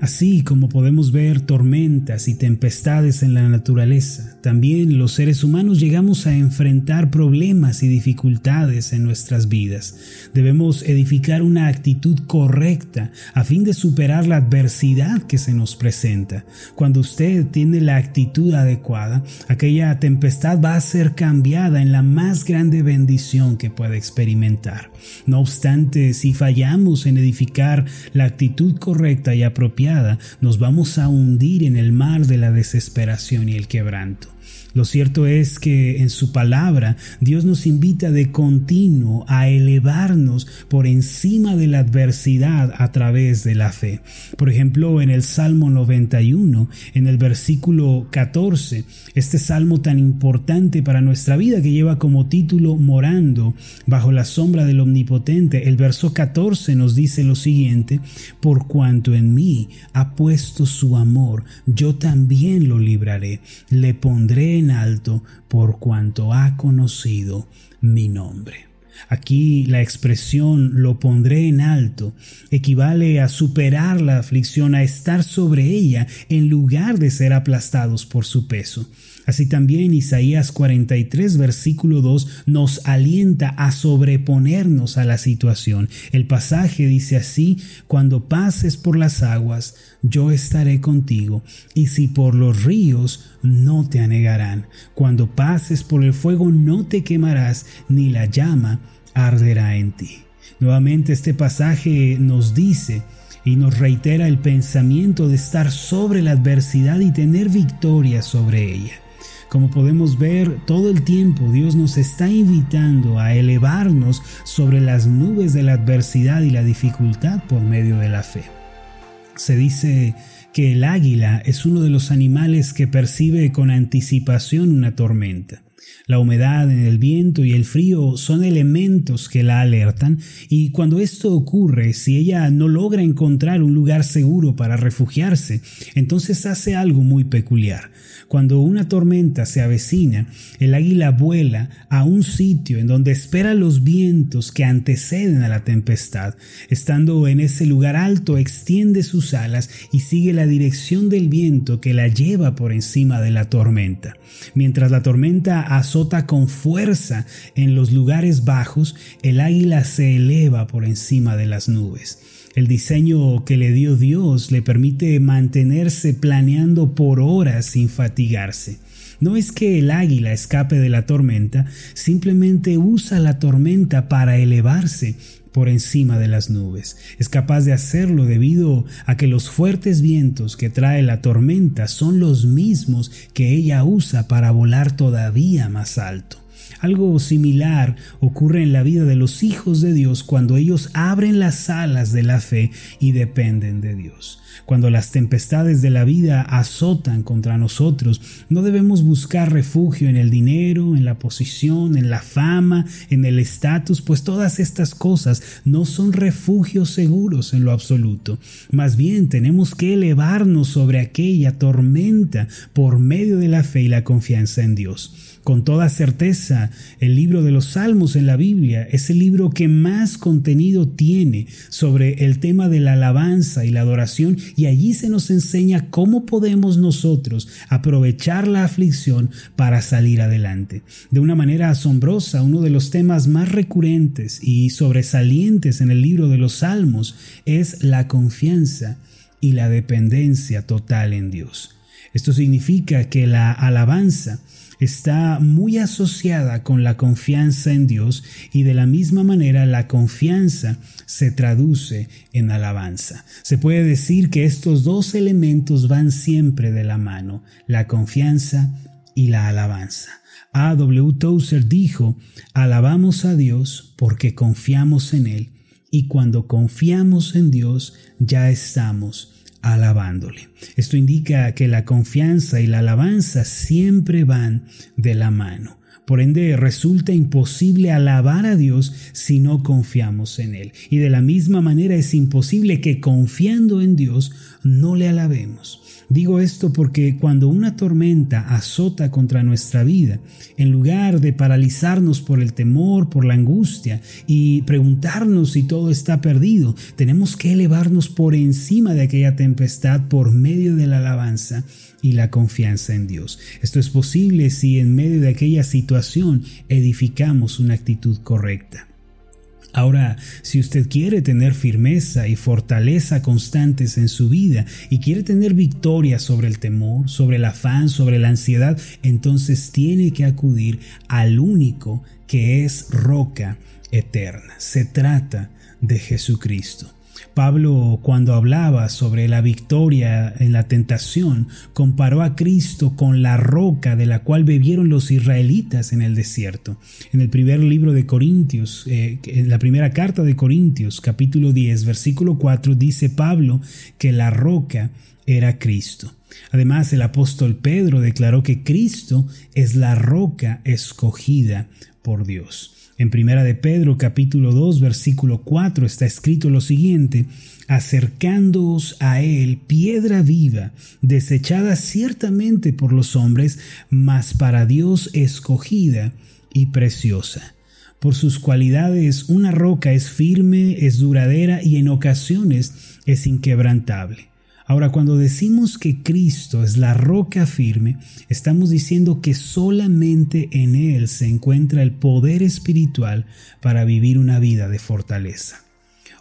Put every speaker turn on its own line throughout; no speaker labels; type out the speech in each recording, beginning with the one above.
Así como podemos ver tormentas y tempestades en la naturaleza, también los seres humanos llegamos a enfrentar problemas y dificultades en nuestras vidas. Debemos edificar una actitud correcta a fin de superar la adversidad que se nos presenta. Cuando usted tiene la actitud adecuada, aquella tempestad va a ser cambiada en la más grande bendición que pueda experimentar. No obstante, si fallamos en edificar la actitud correcta y apropiada, nos vamos a hundir en el mar de la desesperación y el quebranto. Lo cierto es que en su palabra Dios nos invita de continuo a elevarnos por encima de la adversidad a través de la fe. Por ejemplo, en el Salmo 91, en el versículo 14, este salmo tan importante para nuestra vida que lleva como título Morando bajo la sombra del Omnipotente, el verso 14 nos dice lo siguiente, por cuanto en mí ha puesto su amor, yo también lo libraré, le pondré en alto por cuanto ha conocido mi nombre. Aquí la expresión lo pondré en alto equivale a superar la aflicción, a estar sobre ella en lugar de ser aplastados por su peso. Así también Isaías 43 versículo 2 nos alienta a sobreponernos a la situación. El pasaje dice así, cuando pases por las aguas, yo estaré contigo, y si por los ríos, no te anegarán. Cuando pases por el fuego, no te quemarás, ni la llama arderá en ti. Nuevamente este pasaje nos dice, y nos reitera el pensamiento de estar sobre la adversidad y tener victoria sobre ella. Como podemos ver, todo el tiempo Dios nos está invitando a elevarnos sobre las nubes de la adversidad y la dificultad por medio de la fe. Se dice que el águila es uno de los animales que percibe con anticipación una tormenta. La humedad en el viento y el frío son elementos que la alertan y cuando esto ocurre, si ella no logra encontrar un lugar seguro para refugiarse, entonces hace algo muy peculiar. Cuando una tormenta se avecina, el águila vuela a un sitio en donde espera los vientos que anteceden a la tempestad. Estando en ese lugar alto, extiende sus alas y sigue la dirección del viento que la lleva por encima de la tormenta. Mientras la tormenta azota con fuerza en los lugares bajos, el águila se eleva por encima de las nubes. El diseño que le dio Dios le permite mantenerse planeando por horas sin fatigarse. No es que el águila escape de la tormenta, simplemente usa la tormenta para elevarse por encima de las nubes. Es capaz de hacerlo debido a que los fuertes vientos que trae la tormenta son los mismos que ella usa para volar todavía más alto. Algo similar ocurre en la vida de los hijos de Dios cuando ellos abren las alas de la fe y dependen de Dios. Cuando las tempestades de la vida azotan contra nosotros, no debemos buscar refugio en el dinero, en la posición, en la fama, en el estatus, pues todas estas cosas no son refugios seguros en lo absoluto. Más bien tenemos que elevarnos sobre aquella tormenta por medio de la fe y la confianza en Dios. Con toda certeza, el libro de los Salmos en la Biblia es el libro que más contenido tiene sobre el tema de la alabanza y la adoración y allí se nos enseña cómo podemos nosotros aprovechar la aflicción para salir adelante. De una manera asombrosa, uno de los temas más recurrentes y sobresalientes en el libro de los Salmos es la confianza y la dependencia total en Dios. Esto significa que la alabanza está muy asociada con la confianza en Dios y de la misma manera la confianza se traduce en alabanza. Se puede decir que estos dos elementos van siempre de la mano, la confianza y la alabanza. A. W. Tozer dijo, alabamos a Dios porque confiamos en Él y cuando confiamos en Dios ya estamos alabándole. Esto indica que la confianza y la alabanza siempre van de la mano. Por ende, resulta imposible alabar a Dios si no confiamos en Él. Y de la misma manera es imposible que confiando en Dios no le alabemos. Digo esto porque cuando una tormenta azota contra nuestra vida, en lugar de paralizarnos por el temor, por la angustia y preguntarnos si todo está perdido, tenemos que elevarnos por encima de aquella tempestad por medio de la alabanza y la confianza en Dios. Esto es posible si en medio de aquella situación edificamos una actitud correcta. Ahora, si usted quiere tener firmeza y fortaleza constantes en su vida y quiere tener victoria sobre el temor, sobre el afán, sobre la ansiedad, entonces tiene que acudir al único que es roca eterna. Se trata de Jesucristo. Pablo, cuando hablaba sobre la victoria en la tentación, comparó a Cristo con la roca de la cual bebieron los israelitas en el desierto. En el primer libro de Corintios, eh, en la primera carta de Corintios, capítulo 10, versículo 4, dice Pablo que la roca era Cristo. Además, el apóstol Pedro declaró que Cristo es la roca escogida por Dios. En Primera de Pedro capítulo 2 versículo 4 está escrito lo siguiente: acercándoos a él piedra viva, desechada ciertamente por los hombres, mas para Dios escogida y preciosa. Por sus cualidades una roca es firme, es duradera y en ocasiones es inquebrantable. Ahora, cuando decimos que Cristo es la roca firme, estamos diciendo que solamente en Él se encuentra el poder espiritual para vivir una vida de fortaleza.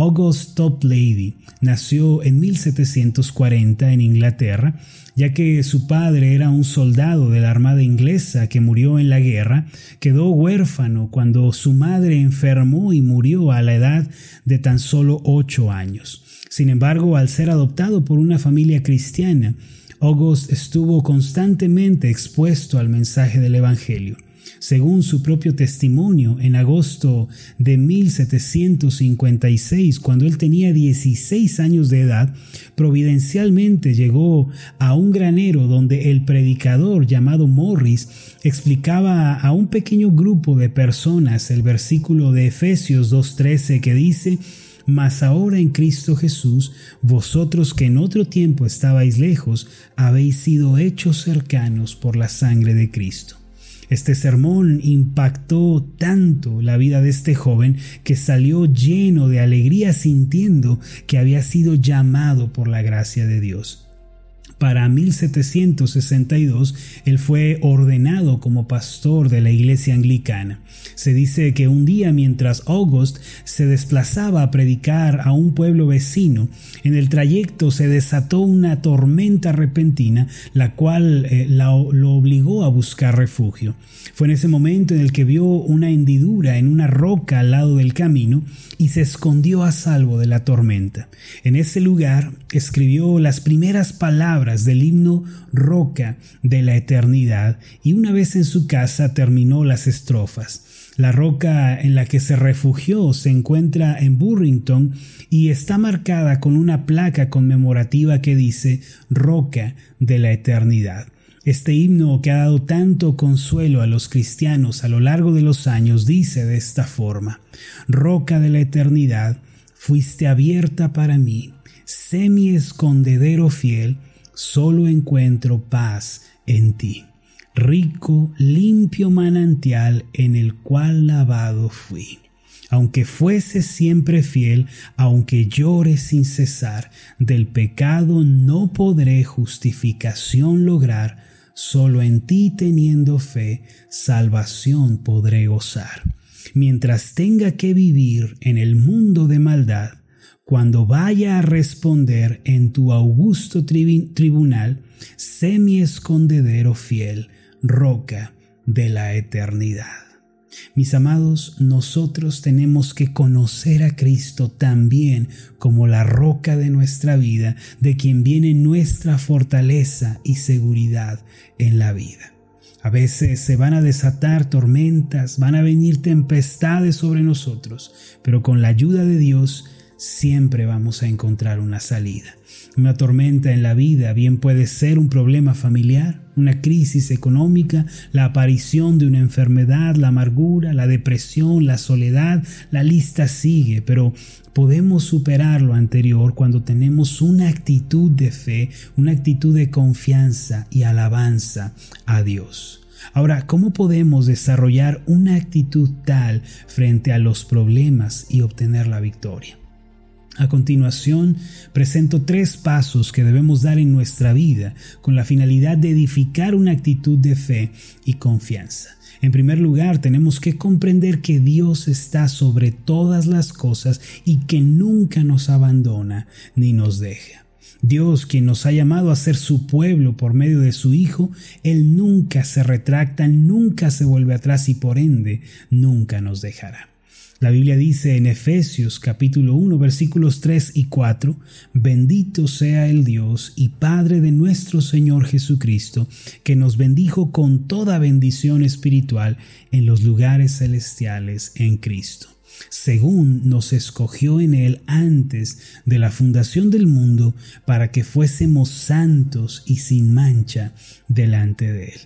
August Toplady nació en 1740 en Inglaterra, ya que su padre era un soldado de la Armada inglesa que murió en la guerra, quedó huérfano cuando su madre enfermó y murió a la edad de tan solo ocho años. Sin embargo, al ser adoptado por una familia cristiana, August estuvo constantemente expuesto al mensaje del Evangelio. Según su propio testimonio, en agosto de 1756, cuando él tenía 16 años de edad, providencialmente llegó a un granero donde el predicador llamado Morris explicaba a un pequeño grupo de personas el versículo de Efesios 2.13 que dice, mas ahora en Cristo Jesús, vosotros que en otro tiempo estabais lejos, habéis sido hechos cercanos por la sangre de Cristo. Este sermón impactó tanto la vida de este joven que salió lleno de alegría sintiendo que había sido llamado por la gracia de Dios. Para 1762, él fue ordenado como pastor de la iglesia anglicana. Se dice que un día mientras August se desplazaba a predicar a un pueblo vecino, en el trayecto se desató una tormenta repentina, la cual eh, lo obligó a buscar refugio. Fue en ese momento en el que vio una hendidura en una roca al lado del camino y se escondió a salvo de la tormenta. En ese lugar escribió las primeras palabras del himno Roca de la Eternidad y una vez en su casa terminó las estrofas. La roca en la que se refugió se encuentra en Burrington y está marcada con una placa conmemorativa que dice Roca de la Eternidad. Este himno que ha dado tanto consuelo a los cristianos a lo largo de los años dice de esta forma, Roca de la eternidad, fuiste abierta para mí, sé mi escondedero fiel, solo encuentro paz en ti. Rico, limpio manantial en el cual lavado fui aunque fuese siempre fiel, aunque llore sin cesar, del pecado no podré justificación lograr, Solo en ti teniendo fe, salvación podré gozar. Mientras tenga que vivir en el mundo de maldad, cuando vaya a responder en tu augusto tribunal, sé mi escondedero fiel, roca de la eternidad. Mis amados, nosotros tenemos que conocer a Cristo también como la roca de nuestra vida, de quien viene nuestra fortaleza y seguridad en la vida. A veces se van a desatar tormentas, van a venir tempestades sobre nosotros, pero con la ayuda de Dios siempre vamos a encontrar una salida. Una tormenta en la vida bien puede ser un problema familiar, una crisis económica, la aparición de una enfermedad, la amargura, la depresión, la soledad, la lista sigue, pero podemos superar lo anterior cuando tenemos una actitud de fe, una actitud de confianza y alabanza a Dios. Ahora, ¿cómo podemos desarrollar una actitud tal frente a los problemas y obtener la victoria? A continuación, presento tres pasos que debemos dar en nuestra vida con la finalidad de edificar una actitud de fe y confianza. En primer lugar, tenemos que comprender que Dios está sobre todas las cosas y que nunca nos abandona ni nos deja. Dios, quien nos ha llamado a ser su pueblo por medio de su Hijo, Él nunca se retracta, nunca se vuelve atrás y por ende nunca nos dejará. La Biblia dice en Efesios capítulo 1 versículos 3 y 4, bendito sea el Dios y Padre de nuestro Señor Jesucristo, que nos bendijo con toda bendición espiritual en los lugares celestiales en Cristo según nos escogió en Él antes de la fundación del mundo, para que fuésemos santos y sin mancha delante de Él.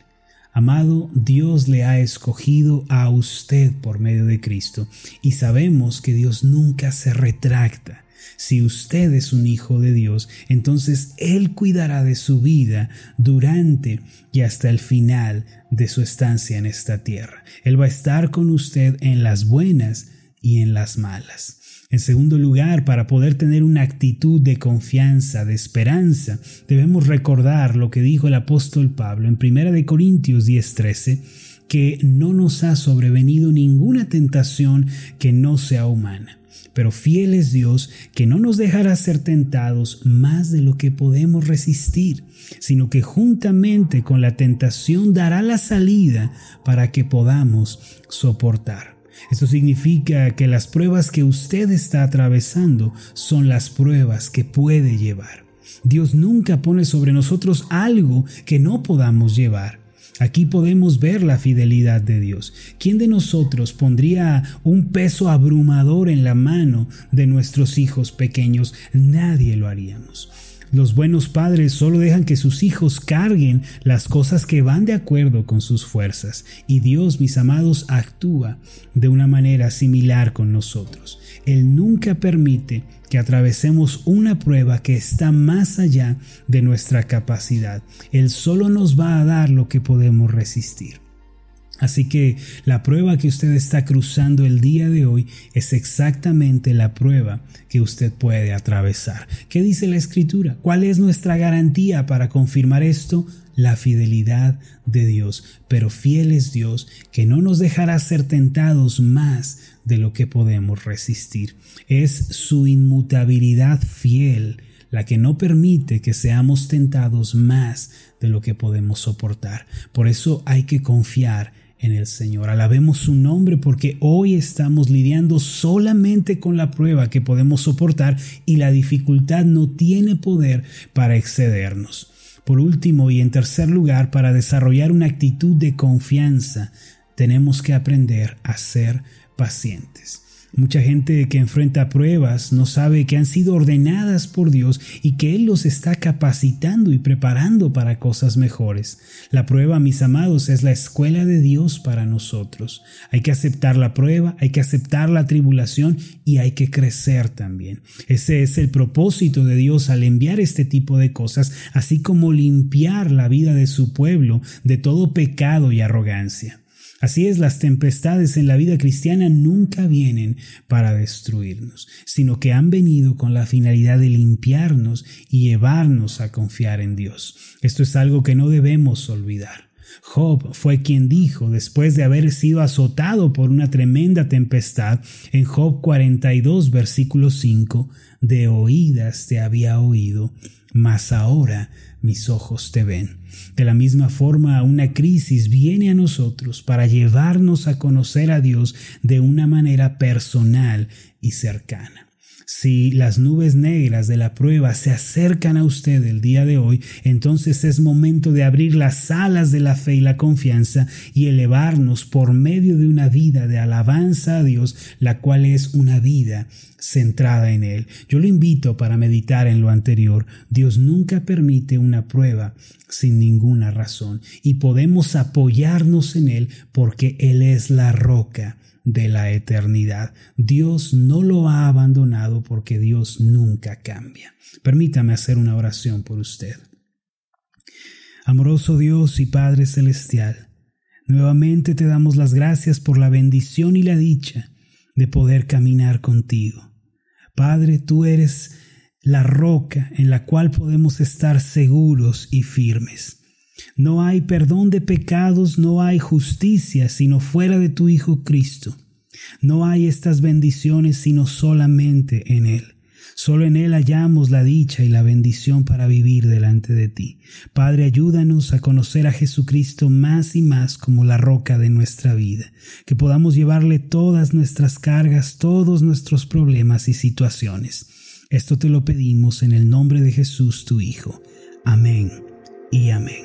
Amado, Dios le ha escogido a usted por medio de Cristo y sabemos que Dios nunca se retracta. Si usted es un hijo de Dios, entonces Él cuidará de su vida durante y hasta el final de su estancia en esta tierra. Él va a estar con usted en las buenas y en las malas. En segundo lugar, para poder tener una actitud de confianza, de esperanza, debemos recordar lo que dijo el apóstol Pablo en 1 Corintios 10:13, que no nos ha sobrevenido ninguna tentación que no sea humana. Pero fiel es Dios que no nos dejará ser tentados más de lo que podemos resistir, sino que juntamente con la tentación dará la salida para que podamos soportar. Esto significa que las pruebas que usted está atravesando son las pruebas que puede llevar. Dios nunca pone sobre nosotros algo que no podamos llevar. Aquí podemos ver la fidelidad de Dios. ¿Quién de nosotros pondría un peso abrumador en la mano de nuestros hijos pequeños? Nadie lo haríamos. Los buenos padres solo dejan que sus hijos carguen las cosas que van de acuerdo con sus fuerzas. Y Dios, mis amados, actúa de una manera similar con nosotros. Él nunca permite que atravesemos una prueba que está más allá de nuestra capacidad. Él solo nos va a dar lo que podemos resistir. Así que la prueba que usted está cruzando el día de hoy es exactamente la prueba que usted puede atravesar. ¿Qué dice la escritura? ¿Cuál es nuestra garantía para confirmar esto? La fidelidad de Dios. Pero fiel es Dios que no nos dejará ser tentados más de lo que podemos resistir. Es su inmutabilidad fiel la que no permite que seamos tentados más de lo que podemos soportar. Por eso hay que confiar en el Señor. Alabemos su nombre porque hoy estamos lidiando solamente con la prueba que podemos soportar y la dificultad no tiene poder para excedernos. Por último y en tercer lugar, para desarrollar una actitud de confianza, tenemos que aprender a ser pacientes. Mucha gente que enfrenta pruebas no sabe que han sido ordenadas por Dios y que Él los está capacitando y preparando para cosas mejores. La prueba, mis amados, es la escuela de Dios para nosotros. Hay que aceptar la prueba, hay que aceptar la tribulación y hay que crecer también. Ese es el propósito de Dios al enviar este tipo de cosas, así como limpiar la vida de su pueblo de todo pecado y arrogancia. Así es, las tempestades en la vida cristiana nunca vienen para destruirnos, sino que han venido con la finalidad de limpiarnos y llevarnos a confiar en Dios. Esto es algo que no debemos olvidar. Job fue quien dijo, después de haber sido azotado por una tremenda tempestad, en Job 42, versículo 5, de oídas te había oído, mas ahora mis ojos te ven. De la misma forma, una crisis viene a nosotros para llevarnos a conocer a Dios de una manera personal y cercana. Si las nubes negras de la prueba se acercan a usted el día de hoy, entonces es momento de abrir las alas de la fe y la confianza y elevarnos por medio de una vida de alabanza a Dios, la cual es una vida centrada en Él. Yo lo invito para meditar en lo anterior. Dios nunca permite una prueba sin ninguna razón y podemos apoyarnos en Él porque Él es la roca de la eternidad. Dios no lo ha abandonado porque Dios nunca cambia. Permítame hacer una oración por usted. Amoroso Dios y Padre Celestial, nuevamente te damos las gracias por la bendición y la dicha de poder caminar contigo. Padre, tú eres la roca en la cual podemos estar seguros y firmes. No hay perdón de pecados, no hay justicia sino fuera de tu Hijo Cristo. No hay estas bendiciones sino solamente en Él. Solo en Él hallamos la dicha y la bendición para vivir delante de ti. Padre, ayúdanos a conocer a Jesucristo más y más como la roca de nuestra vida, que podamos llevarle todas nuestras cargas, todos nuestros problemas y situaciones. Esto te lo pedimos en el nombre de Jesús, tu Hijo. Amén y amén.